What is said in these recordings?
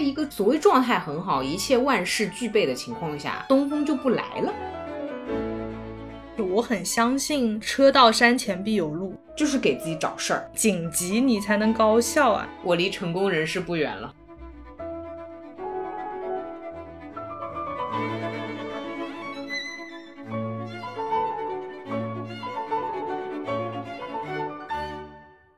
一个所谓状态很好、一切万事俱备的情况下，东风就不来了。我很相信车到山前必有路，就是给自己找事儿，紧急你才能高效啊！我离成功人士不远了。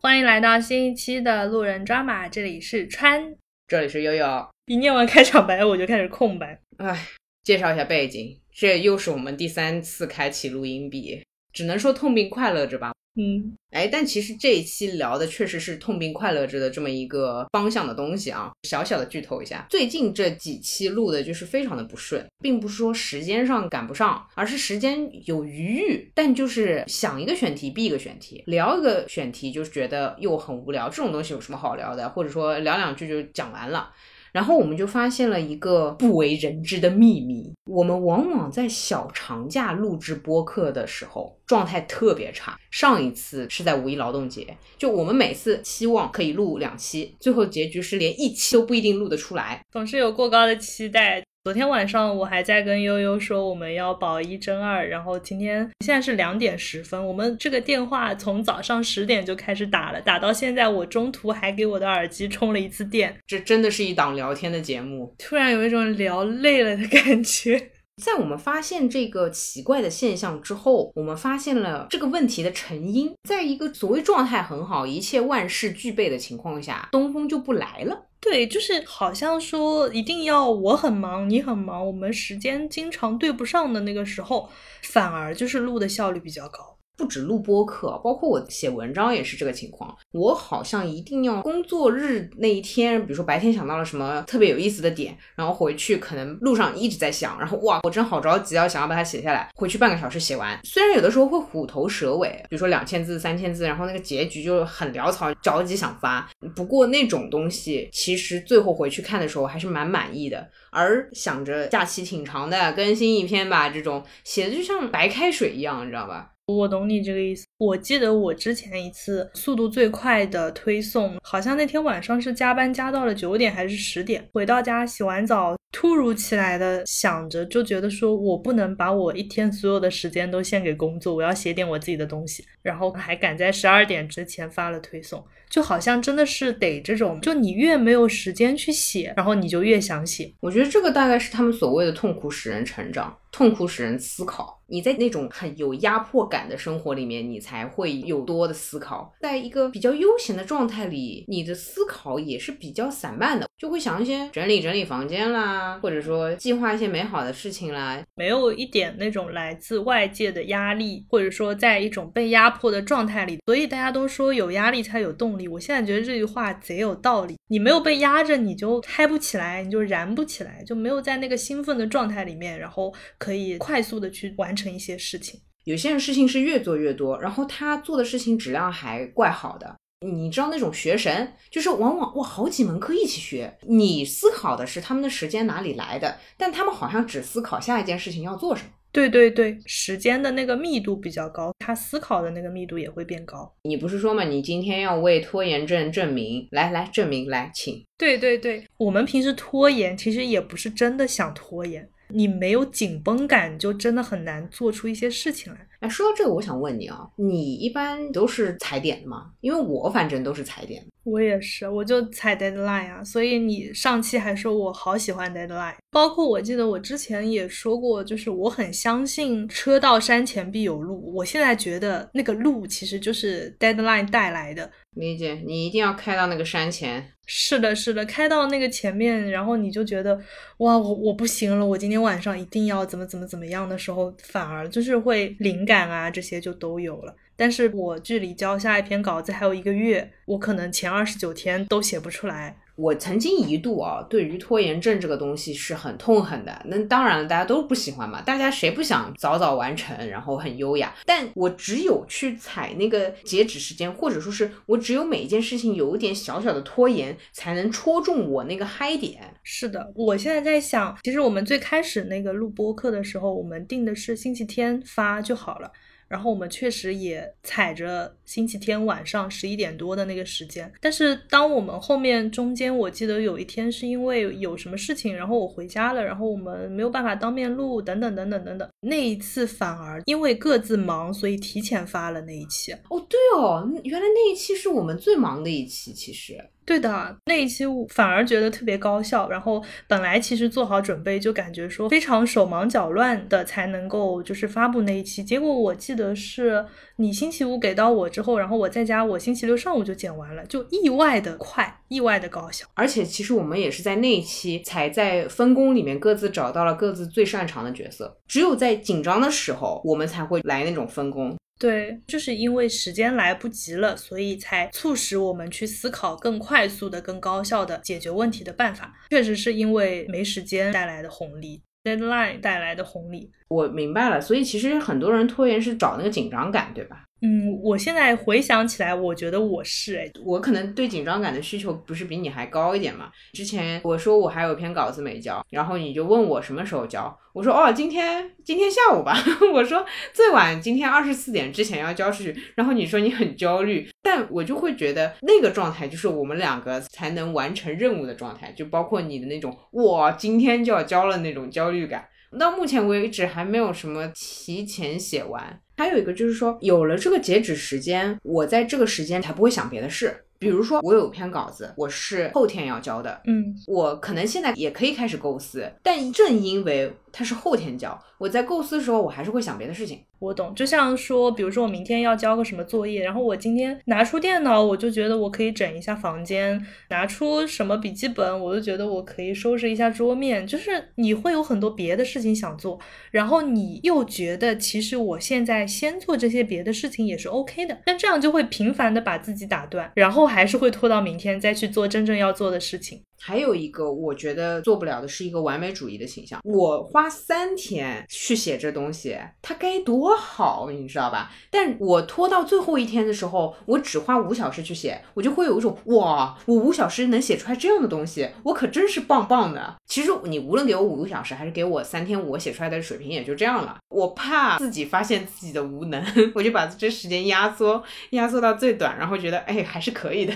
欢迎来到新一期的路人抓马，这里是川，这里是悠悠。一念完开场白，我就开始空白。唉，介绍一下背景，这又是我们第三次开启录音笔，只能说痛并快乐着吧。嗯，哎，但其实这一期聊的确实是痛并快乐着的这么一个方向的东西啊。小小的剧透一下，最近这几期录的就是非常的不顺，并不是说时间上赶不上，而是时间有余裕，但就是想一个选题避一个选题，聊一个选题就觉得又很无聊。这种东西有什么好聊的？或者说聊两句就讲完了。然后我们就发现了一个不为人知的秘密：我们往往在小长假录制播客的时候状态特别差。上一次是在五一劳动节，就我们每次期望可以录两期，最后结局是连一期都不一定录得出来，总是有过高的期待。昨天晚上我还在跟悠悠说我们要保一争二，然后今天现在是两点十分，我们这个电话从早上十点就开始打了，打到现在我中途还给我的耳机充了一次电，这真的是一档聊天的节目。突然有一种聊累了的感觉。在我们发现这个奇怪的现象之后，我们发现了这个问题的成因，在一个所谓状态很好、一切万事俱备的情况下，东风就不来了。对，就是好像说一定要我很忙，你很忙，我们时间经常对不上的那个时候，反而就是录的效率比较高。不止录播课，包括我写文章也是这个情况。我好像一定要工作日那一天，比如说白天想到了什么特别有意思的点，然后回去可能路上一直在想，然后哇，我真好着急要想要把它写下来，回去半个小时写完。虽然有的时候会虎头蛇尾，比如说两千字、三千字，然后那个结局就很潦草，着急想发。不过那种东西其实最后回去看的时候还是蛮满意的。而想着假期挺长的，更新一篇吧，这种写的就像白开水一样，你知道吧？我懂你这个意思。我记得我之前一次速度最快的推送，好像那天晚上是加班加到了九点还是十点，回到家洗完澡，突如其来的想着，就觉得说我不能把我一天所有的时间都献给工作，我要写点我自己的东西，然后还赶在十二点之前发了推送，就好像真的是得这种，就你越没有时间去写，然后你就越想写。我觉得这个大概是他们所谓的痛苦使人成长，痛苦使人思考。你在那种很有压迫感的生活里面，你才会有多的思考。在一个比较悠闲的状态里，你的思考也是比较散漫的，就会想一些整理整理房间啦，或者说计划一些美好的事情啦，没有一点那种来自外界的压力，或者说在一种被压迫的状态里。所以大家都说有压力才有动力。我现在觉得这句话贼有道理。你没有被压着，你就嗨不起来，你就燃不起来，就没有在那个兴奋的状态里面，然后可以快速的去完。成一些事情，有些人事情是越做越多，然后他做的事情质量还怪好的。你知道那种学神，就是往往哇好几门课一起学，你思考的是他们的时间哪里来的，但他们好像只思考下一件事情要做什么。对对对，时间的那个密度比较高，他思考的那个密度也会变高。你不是说嘛，你今天要为拖延症证明，来来证明来，请。对对对，我们平时拖延其实也不是真的想拖延。你没有紧绷感，就真的很难做出一些事情来。哎，说到这个，我想问你啊，你一般都是踩点的吗？因为我反正都是踩点。我也是，我就踩 deadline 啊。所以你上期还说我好喜欢 deadline，包括我记得我之前也说过，就是我很相信车到山前必有路。我现在觉得那个路其实就是 deadline 带来的。理解，你一定要开到那个山前。是的，是的，开到那个前面，然后你就觉得，哇，我我不行了，我今天晚上一定要怎么怎么怎么样的时候，反而就是会灵感啊，这些就都有了。但是我距离交下一篇稿子还有一个月，我可能前二十九天都写不出来。我曾经一度啊，对于拖延症这个东西是很痛恨的。那当然了，大家都不喜欢嘛，大家谁不想早早完成，然后很优雅？但我只有去踩那个截止时间，或者说是我只有每一件事情有一点小小的拖延，才能戳中我那个嗨点。是的，我现在在想，其实我们最开始那个录播课的时候，我们定的是星期天发就好了。然后我们确实也踩着星期天晚上十一点多的那个时间，但是当我们后面中间，我记得有一天是因为有什么事情，然后我回家了，然后我们没有办法当面录，等等等等等等。那一次反而因为各自忙，所以提前发了那一期。哦，对哦，原来那一期是我们最忙的一期，其实。对的，那一期我反而觉得特别高效。然后本来其实做好准备，就感觉说非常手忙脚乱的才能够就是发布那一期。结果我记得是你星期五给到我之后，然后我在家，我星期六上午就剪完了，就意外的快，意外的高效。而且其实我们也是在那一期才在分工里面各自找到了各自最擅长的角色，只有在紧张的时候，我们才会来那种分工。对，就是因为时间来不及了，所以才促使我们去思考更快速的、更高效的解决问题的办法。确实是因为没时间带来的红利，deadline 带来的红利。我明白了，所以其实很多人拖延是找那个紧张感，对吧？嗯，我现在回想起来，我觉得我是哎，我可能对紧张感的需求不是比你还高一点嘛。之前我说我还有篇稿子没交，然后你就问我什么时候交，我说哦，今天今天下午吧。我说最晚今天二十四点之前要交出去。然后你说你很焦虑，但我就会觉得那个状态就是我们两个才能完成任务的状态，就包括你的那种哇，今天就要交了那种焦虑感。到目前为止还没有什么提前写完。还有一个就是说，有了这个截止时间，我在这个时间才不会想别的事。比如说，我有篇稿子，我是后天要交的，嗯，我可能现在也可以开始构思，但正因为它是后天交，我在构思的时候，我还是会想别的事情。我懂，就像说，比如说我明天要交个什么作业，然后我今天拿出电脑，我就觉得我可以整一下房间；拿出什么笔记本，我就觉得我可以收拾一下桌面。就是你会有很多别的事情想做，然后你又觉得其实我现在先做这些别的事情也是 OK 的，但这样就会频繁的把自己打断，然后还是会拖到明天再去做真正要做的事情。还有一个我觉得做不了的是一个完美主义的形象。我花三天去写这东西，它该多好，你知道吧？但我拖到最后一天的时候，我只花五小时去写，我就会有一种哇，我五小时能写出来这样的东西，我可真是棒棒的。其实你无论给我五个小时，还是给我三天，我写出来的水平也就这样了。我怕自己发现自己的无能，我就把这时间压缩，压缩到最短，然后觉得哎还是可以的，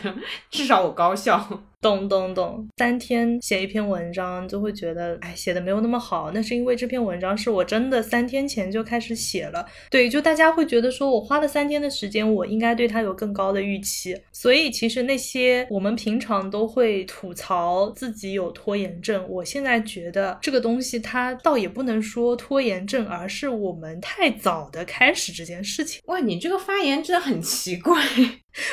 至少我高效。懂懂懂，三天写一篇文章就会觉得，哎，写的没有那么好。那是因为这篇文章是我真的三天前就开始写了。对，就大家会觉得说我花了三天的时间，我应该对它有更高的预期。所以其实那些我们平常都会吐槽自己有拖延症，我现在觉得这个东西它倒也不能说拖延症，而是我们太早的开始这件事情。哇，你这个发言真的很奇怪。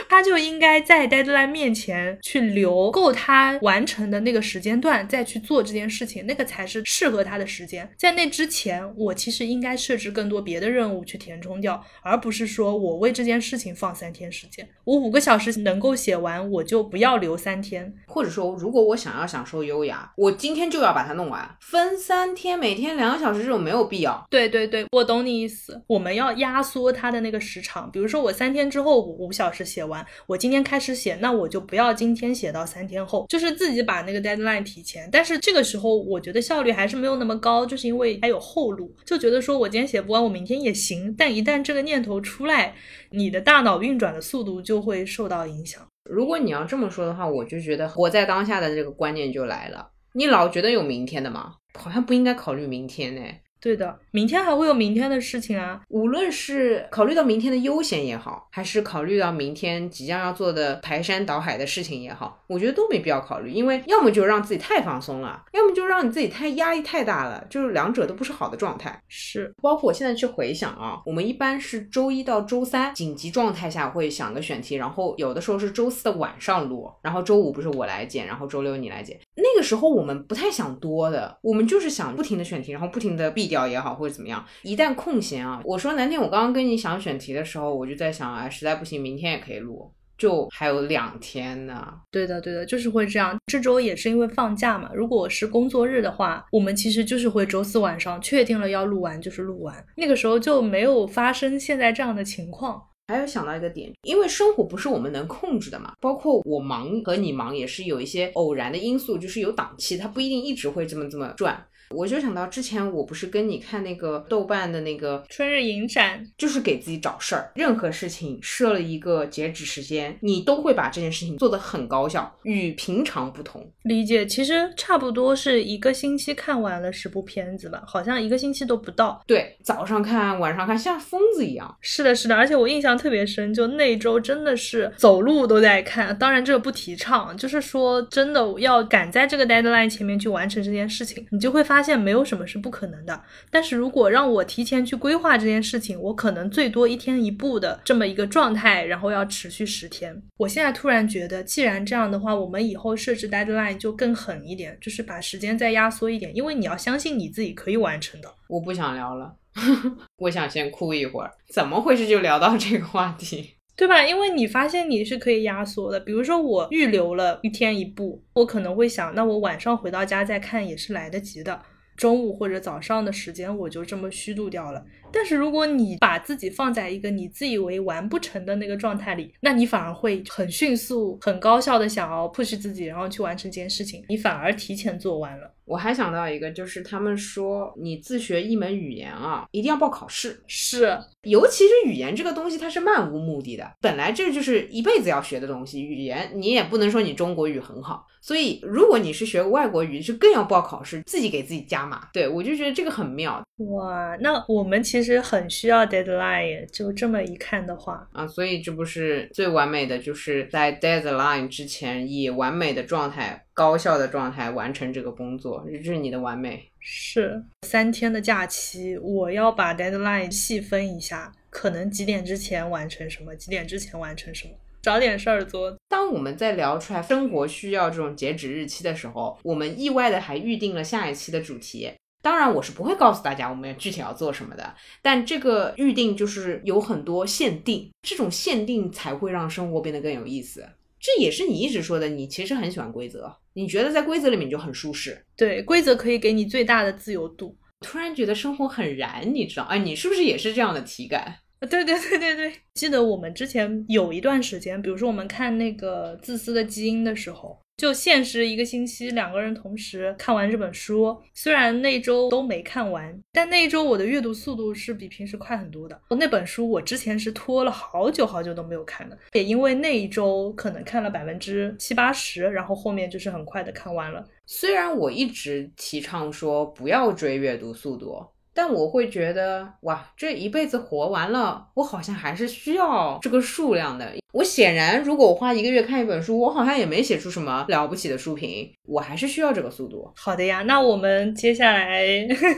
他就应该在 deadline 面前去留够他完成的那个时间段，再去做这件事情，那个才是适合他的时间。在那之前，我其实应该设置更多别的任务去填充掉，而不是说我为这件事情放三天时间。我五个小时能够写完，我就不要留三天。或者说，如果我想要享受优雅，我今天就要把它弄完，分三天，每天两个小时这种没有必要。对对对，我懂你意思。我们要压缩它的那个时长，比如说我三天之后五五小时。写完，我今天开始写，那我就不要今天写到三天后，就是自己把那个 deadline 提前。但是这个时候，我觉得效率还是没有那么高，就是因为还有后路，就觉得说我今天写不完，我明天也行。但一旦这个念头出来，你的大脑运转的速度就会受到影响。如果你要这么说的话，我就觉得活在当下的这个观念就来了。你老觉得有明天的吗？好像不应该考虑明天呢。对的，明天还会有明天的事情啊。无论是考虑到明天的悠闲也好，还是考虑到明天即将要做的排山倒海的事情也好，我觉得都没必要考虑。因为要么就让自己太放松了，要么就让你自己太压力太大了，就是两者都不是好的状态。是，包括我现在去回想啊，我们一般是周一到周三紧急状态下会想个选题，然后有的时候是周四的晚上录，然后周五不是我来剪，然后周六你来剪。那个时候我们不太想多的，我们就是想不停的选题，然后不停的避。掉也好，或者怎么样，一旦空闲啊，我说难听，我刚刚跟你想选题的时候，我就在想，哎，实在不行，明天也可以录，就还有两天呢。对的，对的，就是会这样。这周也是因为放假嘛，如果是工作日的话，我们其实就是会周四晚上确定了要录完，就是录完，那个时候就没有发生现在这样的情况。还有想到一个点，因为生活不是我们能控制的嘛，包括我忙和你忙也是有一些偶然的因素，就是有档期，它不一定一直会这么这么转。我就想到之前我不是跟你看那个豆瓣的那个春日影展，就是给自己找事儿，任何事情设了一个截止时间，你都会把这件事情做得很高效，与平常不同。理解，其实差不多是一个星期看完了十部片子吧，好像一个星期都不到。对，早上看，晚上看，像疯子一样。是的，是的，而且我印象特别深，就那周真的是走路都在看。当然这个不提倡，就是说真的要赶在这个 deadline 前面去完成这件事情，你就会发发现没有什么是不可能的。但是如果让我提前去规划这件事情，我可能最多一天一步的这么一个状态，然后要持续十天。我现在突然觉得，既然这样的话，我们以后设置 deadline 就更狠一点，就是把时间再压缩一点，因为你要相信你自己可以完成的。我不想聊了，我想先哭一会儿。怎么回事就聊到这个话题？对吧？因为你发现你是可以压缩的，比如说我预留了一天一部，我可能会想，那我晚上回到家再看也是来得及的。中午或者早上的时间我就这么虚度掉了。但是如果你把自己放在一个你自以为完不成的那个状态里，那你反而会很迅速、很高效的想要 push 自己，然后去完成这件事情，你反而提前做完了。我还想到一个，就是他们说你自学一门语言啊，一定要报考试。是，尤其是语言这个东西，它是漫无目的的，本来这就是一辈子要学的东西。语言你也不能说你中国语很好，所以如果你是学外国语，就更要报考试，自己给自己加码。对我就觉得这个很妙。哇，那我们其实很需要 deadline，就这么一看的话啊，所以这不是最完美的，就是在 deadline 之前以完美的状态、高效的状态完成这个工作，这是你的完美。是三天的假期，我要把 deadline 细分一下，可能几点之前完成什么，几点之前完成什么，找点事儿做。当我们在聊出来生活需要这种截止日期的时候，我们意外的还预定了下一期的主题。当然，我是不会告诉大家我们具体要做什么的。但这个预定就是有很多限定，这种限定才会让生活变得更有意思。这也是你一直说的，你其实很喜欢规则，你觉得在规则里面就很舒适。对，规则可以给你最大的自由度。突然觉得生活很燃，你知道？哎，你是不是也是这样的体感？对对对对对，记得我们之前有一段时间，比如说我们看那个《自私的基因》的时候。就限时一个星期，两个人同时看完这本书。虽然那周都没看完，但那一周我的阅读速度是比平时快很多的。那本书我之前是拖了好久好久都没有看的，也因为那一周可能看了百分之七八十，然后后面就是很快的看完了。虽然我一直提倡说不要追阅读速度。但我会觉得，哇，这一辈子活完了，我好像还是需要这个数量的。我显然，如果我花一个月看一本书，我好像也没写出什么了不起的书评，我还是需要这个速度。好的呀，那我们接下来，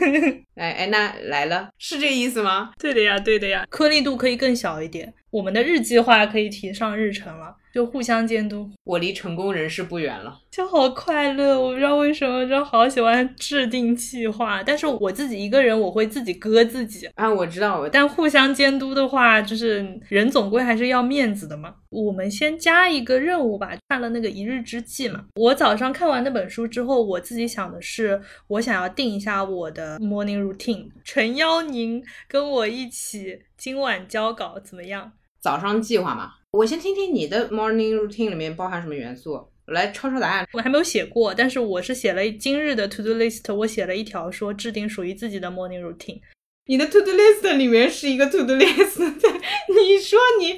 哎哎，那来了，是这意思吗？对的呀，对的呀，颗粒度可以更小一点，我们的日计划可以提上日程了。就互相监督，我离成功人士不远了，就好快乐。我不知道为什么，就好喜欢制定计划。但是我自己一个人，我会自己割自己啊。我知道，但互相监督的话，就是人总归还是要面子的嘛。我们先加一个任务吧，看了那个一日之计嘛。我早上看完那本书之后，我自己想的是，我想要定一下我的 morning routine。诚邀您跟我一起今晚交稿，怎么样？早上计划嘛。我先听听你的 morning routine 里面包含什么元素，我来抄抄答案。我还没有写过，但是我是写了今日的 to do list，我写了一条说制定属于自己的 morning routine。你的 to do list 里面是一个 to do list，你说你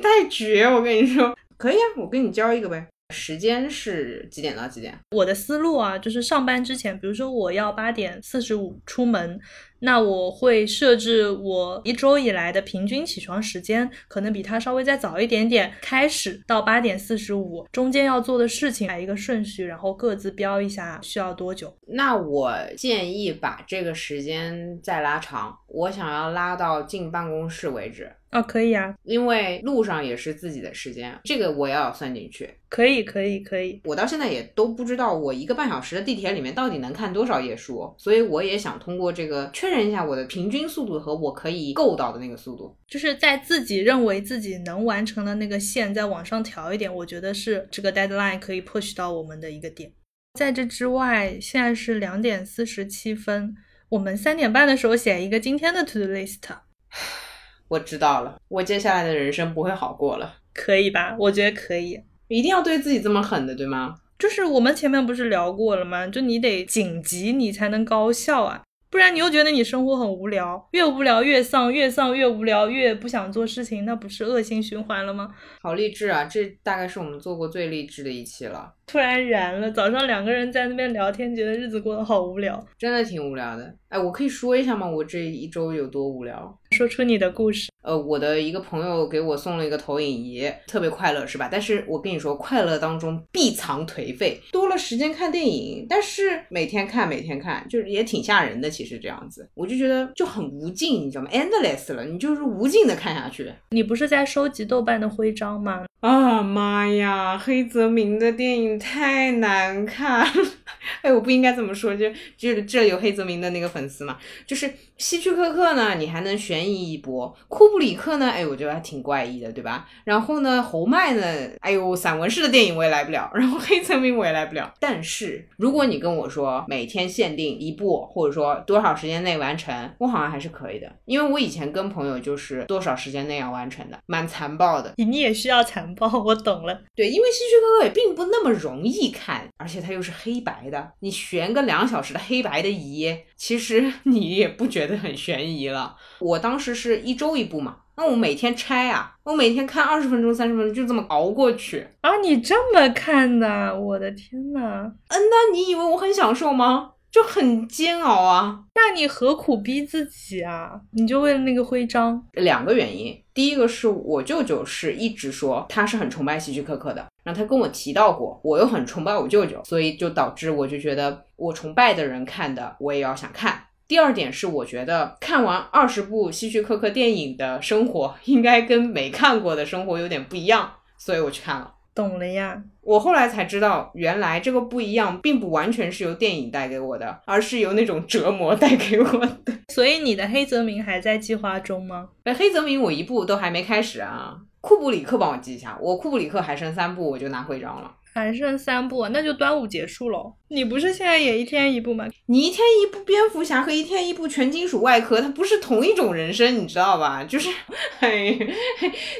太绝，我跟你说，可以啊，我给你教一个呗。时间是几点到几点？我的思路啊，就是上班之前，比如说我要八点四十五出门，那我会设置我一周以来的平均起床时间，可能比他稍微再早一点点开始，到八点四十五，中间要做的事情来一个顺序，然后各自标一下需要多久。那我建议把这个时间再拉长，我想要拉到进办公室为止。哦，可以啊，因为路上也是自己的时间，这个我也要算进去。可以，可以，可以。我到现在也都不知道，我一个半小时的地铁里面到底能看多少页书，所以我也想通过这个确认一下我的平均速度和我可以够到的那个速度，就是在自己认为自己能完成的那个线再往上调一点，我觉得是这个 deadline 可以 push 到我们的一个点。在这之外，现在是两点四十七分，我们三点半的时候写一个今天的 to do list。我知道了，我接下来的人生不会好过了，可以吧？我觉得可以，一定要对自己这么狠的，对吗？就是我们前面不是聊过了吗？就你得紧急，你才能高效啊。不然你又觉得你生活很无聊，越无聊越丧，越丧越无聊，越不想做事情，那不是恶性循环了吗？好励志啊！这大概是我们做过最励志的一期了。突然燃了，早上两个人在那边聊天，觉得日子过得好无聊，真的挺无聊的。哎，我可以说一下吗？我这一周有多无聊？说出你的故事。呃，我的一个朋友给我送了一个投影仪，特别快乐，是吧？但是我跟你说，快乐当中必藏颓废，多了时间看电影，但是每天看，每天看，就是也挺吓人的。其实这样子，我就觉得就很无尽，你知道吗？endless 了，你就是无尽的看下去。你不是在收集豆瓣的徽章吗？啊妈呀，黑泽明的电影太难看。哎，我不应该这么说，就就是这有黑泽明的那个粉丝嘛，就是希区柯克呢，你还能悬疑一波；库布里克呢，哎，我觉得还挺怪异的，对吧？然后呢，侯麦呢，哎呦，散文式的电影我也来不了，然后黑泽明我也来不了。但是如果你跟我说每天限定一部，或者说多少时间内完成，我好像还是可以的，因为我以前跟朋友就是多少时间内要完成的，蛮残暴的。你也需要残暴。我懂了，对，因为希区柯克也并不那么容易看，而且它又是黑白的，你悬个两小时的黑白的疑，其实 你也不觉得很悬疑了。我当时是一周一部嘛，那我每天拆啊，我每天看二十分钟、三十分钟，就这么熬过去啊。你这么看的，我的天呐。嗯，那你以为我很享受吗？就很煎熬啊！那你何苦逼自己啊？你就为了那个徽章？两个原因，第一个是我舅舅是一直说他是很崇拜希区柯克的，然后他跟我提到过，我又很崇拜我舅舅，所以就导致我就觉得我崇拜的人看的，我也要想看。第二点是我觉得看完二十部希区柯克电影的生活，应该跟没看过的生活有点不一样，所以我去看了。懂了呀，我后来才知道，原来这个不一样，并不完全是由电影带给我的，而是由那种折磨带给我的。所以你的黑泽明还在计划中吗？哎，黑泽明我一部都还没开始啊。库布里克帮我记一下，我库布里克还剩三部，我就拿徽章了。还剩三部，那就端午结束喽。你不是现在也一天一部吗？你一天一部蝙蝠侠和一天一部全金属外壳，它不是同一种人生，你知道吧？就是，嘿，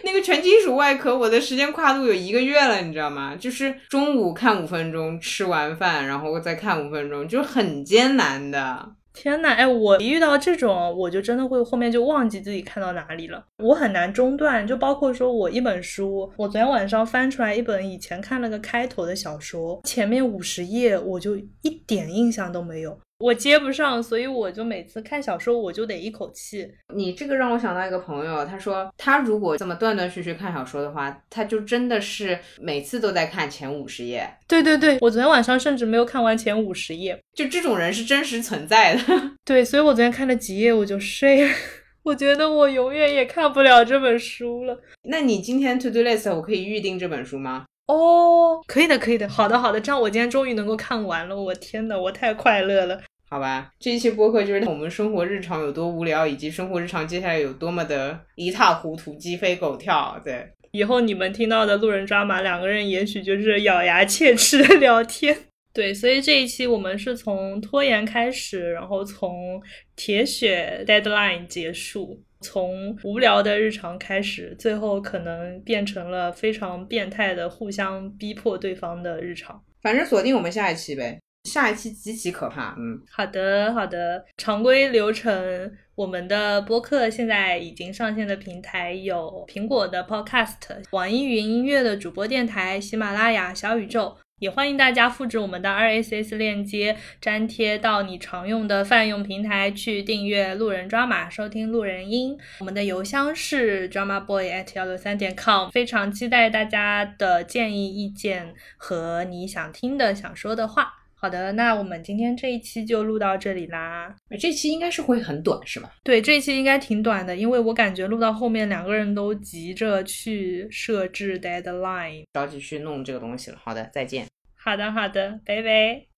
那个全金属外壳，我的时间跨度有一个月了，你知道吗？就是中午看五分钟，吃完饭然后再看五分钟，就很艰难的。天呐，哎，我一遇到这种，我就真的会后面就忘记自己看到哪里了，我很难中断。就包括说我一本书，我昨天晚上翻出来一本以前看了个开头的小说，前面五十页我就一点印象都没有。我接不上，所以我就每次看小说，我就得一口气。你这个让我想到一个朋友，他说他如果这么断断续续看小说的话，他就真的是每次都在看前五十页。对对对，我昨天晚上甚至没有看完前五十页。就这种人是真实存在的。对，所以我昨天看了几页我就睡了。我觉得我永远也看不了这本书了。那你今天 to do list 我可以预定这本书吗？哦，可以的，可以的。好的，好的，这样我今天终于能够看完了。我天呐，我太快乐了。好吧，这一期播客就是 我们生活日常有多无聊，以及生活日常接下来有多么的一塌糊涂、鸡飞狗跳。对，以后你们听到的路人抓马，两个人也许就是咬牙切齿的聊天。对，所以这一期我们是从拖延开始，然后从铁血 deadline 结束，从无聊的日常开始，最后可能变成了非常变态的互相逼迫对方的日常。反正锁定我们下一期呗。下一期极其可怕，嗯，好的好的，常规流程，我们的播客现在已经上线的平台有苹果的 Podcast、网易云音乐的主播电台、喜马拉雅、小宇宙，也欢迎大家复制我们的 RSS 链接，粘贴到你常用的泛用平台去订阅路人抓马，收听路人音。我们的邮箱是 dramaboy at 幺六三点 com，非常期待大家的建议、意见和你想听的、想说的话。好的，那我们今天这一期就录到这里啦。这期应该是会很短，是吧？对，这期应该挺短的，因为我感觉录到后面两个人都急着去设置 deadline，着急去弄这个东西了。好的，再见。好的，好的，拜拜。